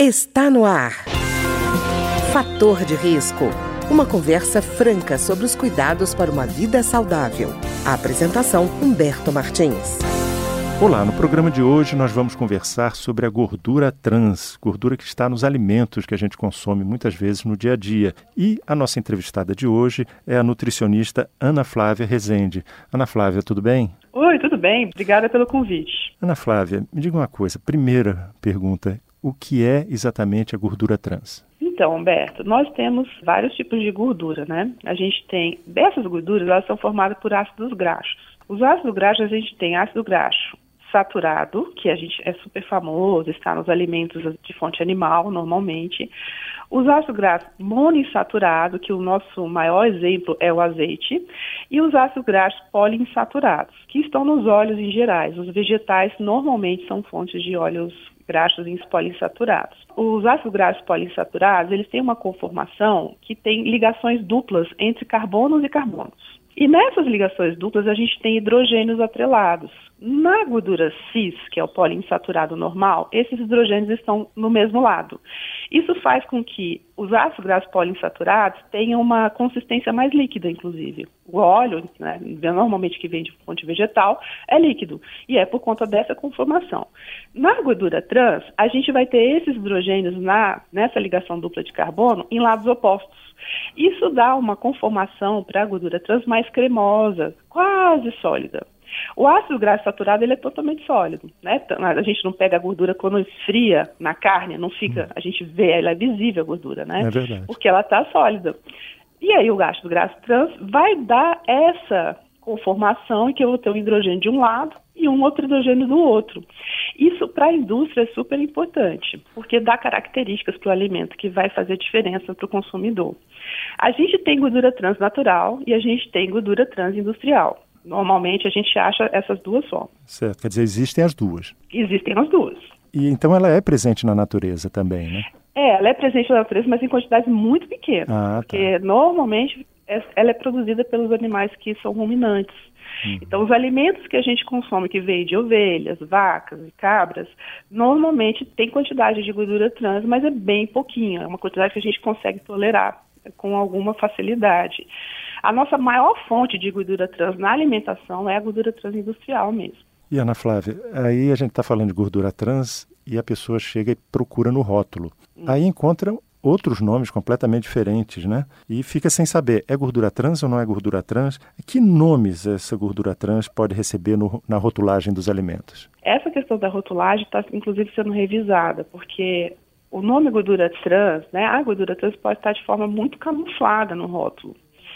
Está no ar. Fator de risco. Uma conversa franca sobre os cuidados para uma vida saudável. A apresentação Humberto Martins. Olá, no programa de hoje nós vamos conversar sobre a gordura trans, gordura que está nos alimentos que a gente consome muitas vezes no dia a dia. E a nossa entrevistada de hoje é a nutricionista Ana Flávia Rezende. Ana Flávia, tudo bem? Oi, tudo bem. Obrigada pelo convite. Ana Flávia, me diga uma coisa. Primeira pergunta: o que é exatamente a gordura trans? Então, Humberto, nós temos vários tipos de gordura, né? A gente tem, dessas gorduras, elas são formadas por ácidos graxos. Os ácidos graxos, a gente tem ácido graxo saturado, que a gente é super famoso, está nos alimentos de fonte animal, normalmente. Os ácidos graxos monoinsaturados, que o nosso maior exemplo é o azeite, e os ácidos graxos poliinsaturados, que estão nos óleos em gerais. Os vegetais normalmente são fontes de óleos graxos poliinsaturados. Os ácidos graxos poliinsaturados, eles têm uma conformação que tem ligações duplas entre carbonos e carbonos. E nessas ligações duplas a gente tem hidrogênios atrelados. Na gordura cis, que é o poliinsaturado normal, esses hidrogênios estão no mesmo lado. Isso faz com que os ácidos graxos poliinsaturados tenham uma consistência mais líquida, inclusive. O óleo, né, normalmente que vem de fonte vegetal, é líquido. E é por conta dessa conformação. Na gordura trans, a gente vai ter esses hidrogênios na, nessa ligação dupla de carbono em lados opostos. Isso dá uma conformação para a gordura trans mais cremosa, quase sólida. O ácido graxo saturado ele é totalmente sólido, né? A gente não pega a gordura quando esfria na carne, não fica, hum. a gente vê, ela é visível a gordura, né? É verdade. Porque ela está sólida. E aí o ácido graxo trans vai dar essa conformação em que eu vou ter um hidrogênio de um lado e um outro hidrogênio do outro. Isso para a indústria é super importante, porque dá características para o alimento que vai fazer diferença para o consumidor. A gente tem gordura trans natural e a gente tem gordura trans industrial. Normalmente a gente acha essas duas formas. Certo, quer dizer, existem as duas. Existem as duas. E então ela é presente na natureza também, né? É, ela é presente na natureza, mas em quantidades muito pequenas. Ah, tá. Porque normalmente ela é produzida pelos animais que são ruminantes. Uhum. Então, os alimentos que a gente consome, que vem de ovelhas, vacas e cabras, normalmente tem quantidade de gordura trans, mas é bem pouquinho. É uma quantidade que a gente consegue tolerar com alguma facilidade. A nossa maior fonte de gordura trans na alimentação é a gordura trans industrial mesmo. E Ana Flávia, aí a gente está falando de gordura trans e a pessoa chega e procura no rótulo. Hum. Aí encontra outros nomes completamente diferentes, né? E fica sem saber, é gordura trans ou não é gordura trans? Que nomes essa gordura trans pode receber no, na rotulagem dos alimentos? Essa questão da rotulagem está, inclusive, sendo revisada, porque o nome gordura trans, né, a gordura trans pode estar de forma muito camuflada no rótulo.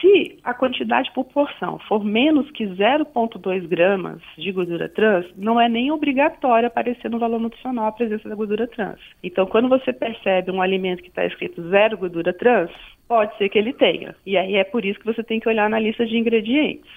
Se a quantidade por porção for menos que 0,2 gramas de gordura trans, não é nem obrigatório aparecer no valor nutricional a presença da gordura trans. Então, quando você percebe um alimento que está escrito zero gordura trans, pode ser que ele tenha. E aí é por isso que você tem que olhar na lista de ingredientes.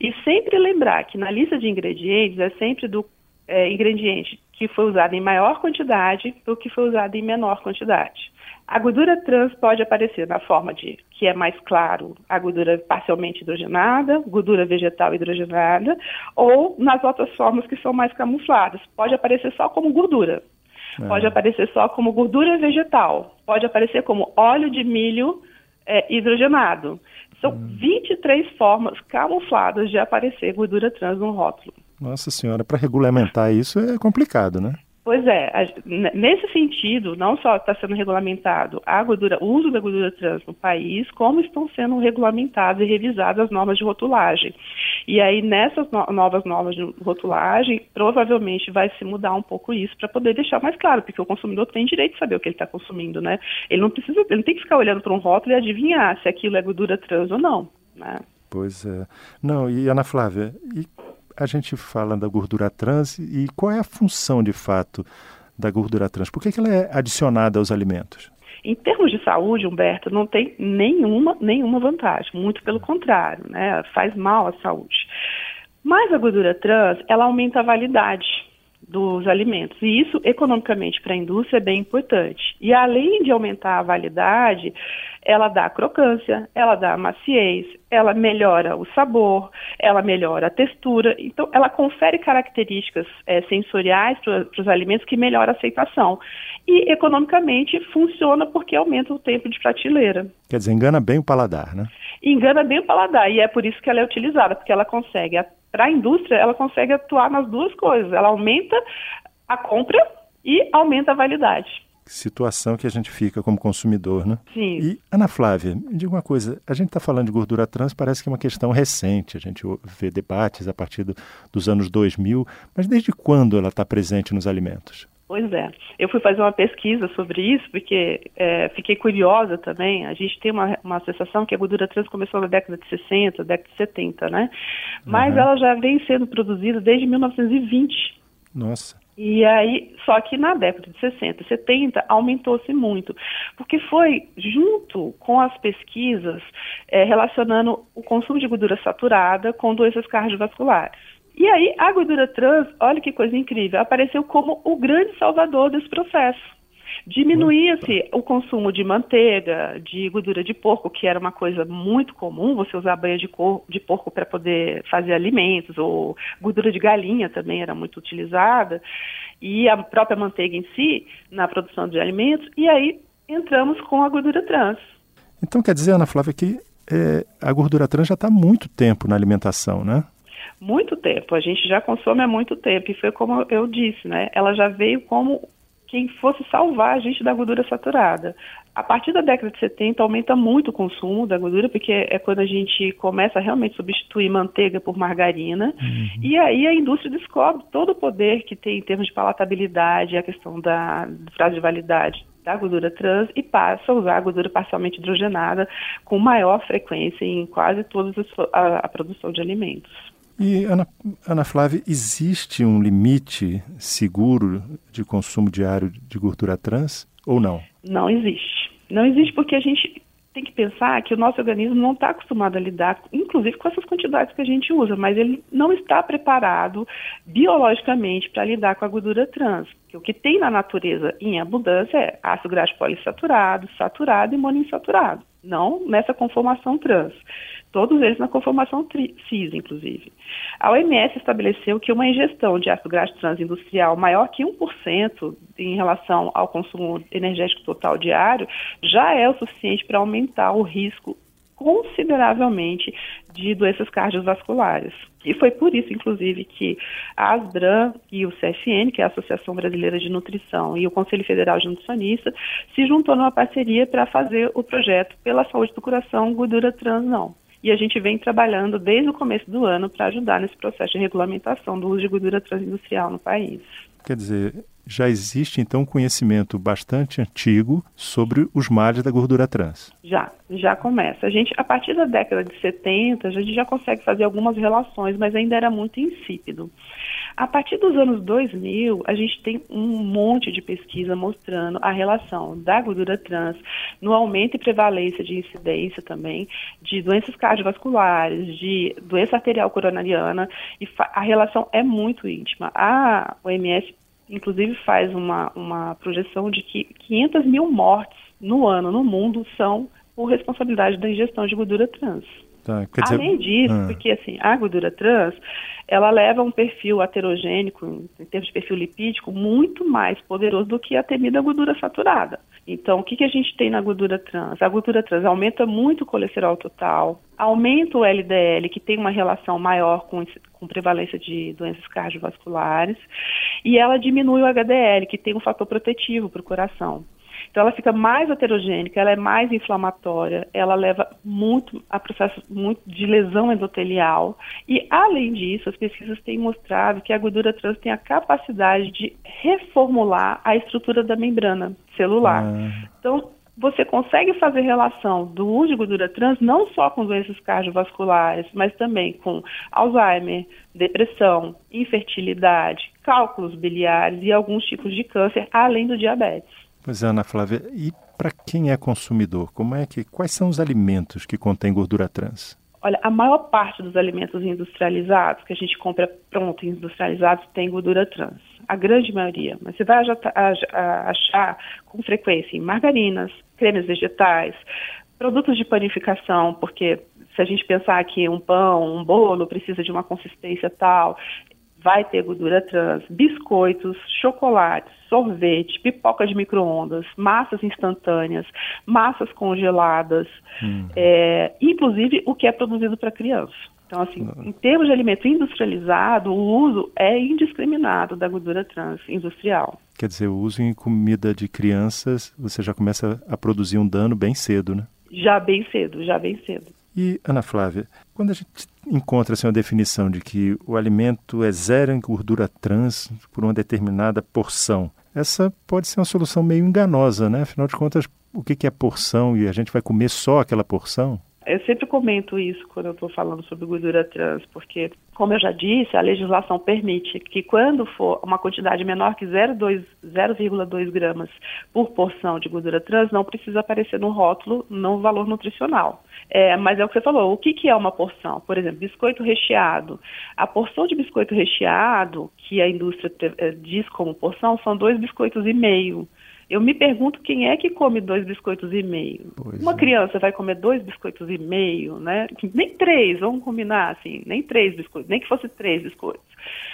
E sempre lembrar que na lista de ingredientes é sempre do é, ingrediente que foi usado em maior quantidade do que foi usado em menor quantidade. A gordura trans pode aparecer na forma de, que é mais claro, a gordura parcialmente hidrogenada, gordura vegetal hidrogenada, ou nas outras formas que são mais camufladas. Pode aparecer só como gordura, é. pode aparecer só como gordura vegetal, pode aparecer como óleo de milho é, hidrogenado. São hum. 23 formas camufladas de aparecer gordura trans no rótulo. Nossa senhora, para regulamentar isso é complicado, né? Pois é, nesse sentido, não só está sendo regulamentado a gordura, o uso da gordura trans no país, como estão sendo regulamentadas e revisadas as normas de rotulagem. E aí, nessas no, novas normas de rotulagem, provavelmente vai se mudar um pouco isso para poder deixar mais claro, porque o consumidor tem direito de saber o que ele está consumindo, né? Ele não precisa, ele não tem que ficar olhando para um rótulo e adivinhar se aquilo é gordura trans ou não, né? Pois é. Não, e Ana Flávia, e a gente fala da gordura trans e qual é a função de fato da gordura trans? Por que, que ela é adicionada aos alimentos? Em termos de saúde, Humberto, não tem nenhuma, nenhuma vantagem, muito pelo contrário, né? faz mal à saúde. Mas a gordura trans, ela aumenta a validade dos alimentos. E isso, economicamente, para a indústria é bem importante. E além de aumentar a validade, ela dá crocância, ela dá maciez, ela melhora o sabor, ela melhora a textura. Então, ela confere características é, sensoriais para os alimentos que melhoram a aceitação. E, economicamente, funciona porque aumenta o tempo de prateleira. Quer dizer, engana bem o paladar, né? Engana bem o paladar, e é por isso que ela é utilizada, porque ela consegue para a indústria, ela consegue atuar nas duas coisas. Ela aumenta a compra e aumenta a validade. Situação que a gente fica como consumidor, né? Sim. E, Ana Flávia, me diga uma coisa: a gente está falando de gordura trans, parece que é uma questão recente. A gente vê debates a partir do, dos anos 2000, mas desde quando ela está presente nos alimentos? Pois é. Eu fui fazer uma pesquisa sobre isso, porque é, fiquei curiosa também. A gente tem uma, uma sensação que a gordura trans começou na década de 60, década de 70, né? Mas uhum. ela já vem sendo produzida desde 1920. Nossa. E aí, só que na década de 60, 70, aumentou-se muito, porque foi junto com as pesquisas é, relacionando o consumo de gordura saturada com doenças cardiovasculares. E aí, a gordura trans, olha que coisa incrível, apareceu como o grande salvador desse processo. Diminuía-se o consumo de manteiga, de gordura de porco, que era uma coisa muito comum, você usar banha de, de porco para poder fazer alimentos, ou gordura de galinha também era muito utilizada, e a própria manteiga em si, na produção de alimentos, e aí entramos com a gordura trans. Então quer dizer, Ana Flávia, que é, a gordura trans já está há muito tempo na alimentação, né? Muito tempo, a gente já consome há muito tempo, e foi como eu disse, né? Ela já veio como quem fosse salvar a gente da gordura saturada. A partir da década de 70 aumenta muito o consumo da gordura, porque é quando a gente começa a realmente substituir manteiga por margarina, uhum. e aí a indústria descobre todo o poder que tem em termos de palatabilidade, a questão da prazo de validade da gordura trans e passa a usar a gordura parcialmente hidrogenada com maior frequência em quase toda a, a produção de alimentos. E, Ana, Ana Flávia, existe um limite seguro de consumo diário de gordura trans ou não? Não existe. Não existe porque a gente tem que pensar que o nosso organismo não está acostumado a lidar, inclusive com essas quantidades que a gente usa, mas ele não está preparado biologicamente para lidar com a gordura trans. o que tem na natureza em abundância é ácido graxo polissaturado, saturado e monoinsaturado, não nessa conformação trans todos eles na conformação cis, inclusive. A OMS estabeleceu que uma ingestão de ácido graxo transindustrial maior que 1% em relação ao consumo energético total diário já é o suficiente para aumentar o risco consideravelmente de doenças cardiovasculares. E foi por isso, inclusive, que a ASBRAM e o CFN, que é a Associação Brasileira de Nutrição, e o Conselho Federal de Nutricionistas, se juntou numa parceria para fazer o projeto pela saúde do coração gordura trans não e a gente vem trabalhando desde o começo do ano para ajudar nesse processo de regulamentação do uso de gordura transindustrial no país. Quer dizer, já existe então um conhecimento bastante antigo sobre os males da gordura trans. Já, já começa. A gente, a partir da década de 70, a gente já consegue fazer algumas relações, mas ainda era muito insípido. A partir dos anos 2000, a gente tem um monte de pesquisa mostrando a relação da gordura trans no aumento e prevalência de incidência também de doenças cardiovasculares, de doença arterial coronariana, e a relação é muito íntima. A OMS, inclusive, faz uma, uma projeção de que 500 mil mortes no ano no mundo são por responsabilidade da ingestão de gordura trans. Tá, dizer... Além disso, ah. porque assim, a gordura trans, ela leva um perfil aterogênico, em termos de perfil lipídico, muito mais poderoso do que a temida gordura saturada. Então, o que, que a gente tem na gordura trans? A gordura trans aumenta muito o colesterol total, aumenta o LDL, que tem uma relação maior com, com prevalência de doenças cardiovasculares, e ela diminui o HDL, que tem um fator protetivo para o coração. Então ela fica mais heterogênica, ela é mais inflamatória, ela leva muito a processos muito de lesão endotelial e além disso, as pesquisas têm mostrado que a gordura trans tem a capacidade de reformular a estrutura da membrana celular. Ah. Então você consegue fazer relação do uso de gordura trans não só com doenças cardiovasculares, mas também com Alzheimer, depressão, infertilidade, cálculos biliares e alguns tipos de câncer, além do diabetes. Pois é, Ana Flávia, e para quem é consumidor, como é que quais são os alimentos que contêm gordura trans? Olha, a maior parte dos alimentos industrializados que a gente compra pronto industrializados tem gordura trans. a grande maioria, mas você vai achar com frequência em margarinas, cremes vegetais, produtos de panificação, porque se a gente pensar que um pão, um bolo precisa de uma consistência tal, vai ter gordura trans, biscoitos, chocolates, sorvete, pipoca de micro-ondas, massas instantâneas, massas congeladas, hum. é, inclusive o que é produzido para criança. Então, assim, em termos de alimento industrializado, o uso é indiscriminado da gordura trans industrial. Quer dizer, o uso em comida de crianças, você já começa a produzir um dano bem cedo, né? Já bem cedo, já bem cedo. E, Ana Flávia, quando a gente encontra assim, uma definição de que o alimento é zero em gordura trans por uma determinada porção, essa pode ser uma solução meio enganosa, né? Afinal de contas, o que é porção e a gente vai comer só aquela porção? Eu sempre comento isso quando eu estou falando sobre gordura trans, porque, como eu já disse, a legislação permite que quando for uma quantidade menor que 0,2 gramas por porção de gordura trans, não precisa aparecer no rótulo no valor nutricional. É, mas é o que você falou, o que, que é uma porção? Por exemplo, biscoito recheado. A porção de biscoito recheado, que a indústria eh, diz como porção, são dois biscoitos e meio. Eu me pergunto quem é que come dois biscoitos e meio. Pois Uma é. criança vai comer dois biscoitos e meio, né? Nem três, vamos combinar assim, nem três biscoitos, nem que fosse três biscoitos.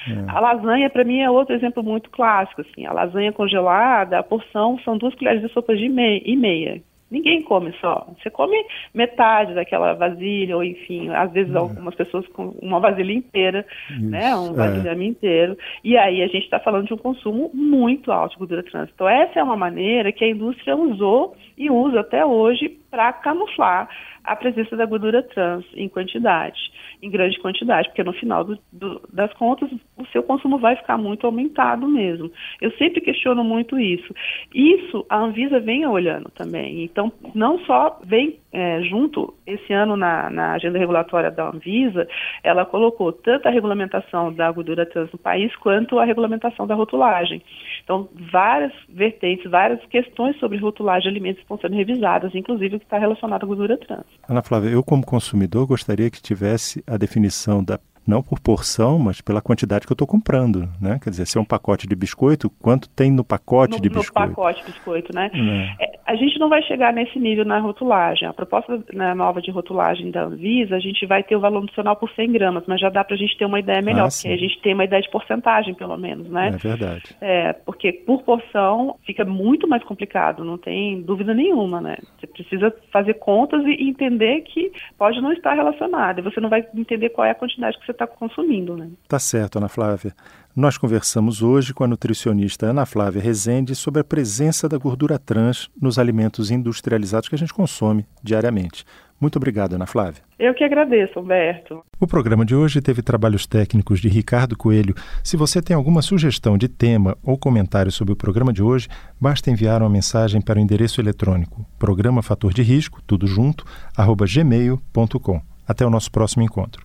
É. A lasanha, para mim, é outro exemplo muito clássico. Assim, a lasanha congelada, a porção são duas colheres de sopa de meia, e meia. Ninguém come só. Você come metade daquela vasilha, ou enfim, às vezes é. algumas pessoas com uma vasilha inteira, Isso. né? Um vasilhame é. inteiro. E aí a gente está falando de um consumo muito alto de gordura trans. Então, essa é uma maneira que a indústria usou e usa até hoje para camuflar a presença da gordura trans em quantidade, em grande quantidade, porque no final do, do, das contas o seu consumo vai ficar muito aumentado mesmo. Eu sempre questiono muito isso. Isso a Anvisa vem olhando também. Então, não só vem é, junto, esse ano na, na agenda regulatória da Anvisa, ela colocou tanto a regulamentação da gordura trans no país quanto a regulamentação da rotulagem. Então, várias vertentes, várias questões sobre rotulagem de alimentos estão sendo revisadas, inclusive o que está relacionado à gordura trans. Ana Flávia, eu como consumidor gostaria que tivesse a definição da não por porção, mas pela quantidade que eu estou comprando, né? Quer dizer, se é um pacote de biscoito, quanto tem no pacote no, de biscoito? No pacote de biscoito, né? É. É, a gente não vai chegar nesse nível na rotulagem. A proposta né, nova de rotulagem da Anvisa, a gente vai ter o valor nutricional por 100 gramas, mas já dá para a gente ter uma ideia melhor, ah, porque a gente tem uma ideia de porcentagem, pelo menos, né? É verdade. É, porque por porção fica muito mais complicado, não tem dúvida nenhuma, né? Você precisa fazer contas e entender que pode não estar relacionado, e você não vai entender qual é a quantidade que você está consumindo, né? Tá certo, Ana Flávia. Nós conversamos hoje com a nutricionista Ana Flávia Rezende sobre a presença da gordura trans nos alimentos industrializados que a gente consome diariamente. Muito obrigado, Ana Flávia. Eu que agradeço, Humberto. O programa de hoje teve trabalhos técnicos de Ricardo Coelho. Se você tem alguma sugestão de tema ou comentário sobre o programa de hoje, basta enviar uma mensagem para o endereço eletrônico programa fator de risco, tudo junto, arroba gmail.com. Até o nosso próximo encontro.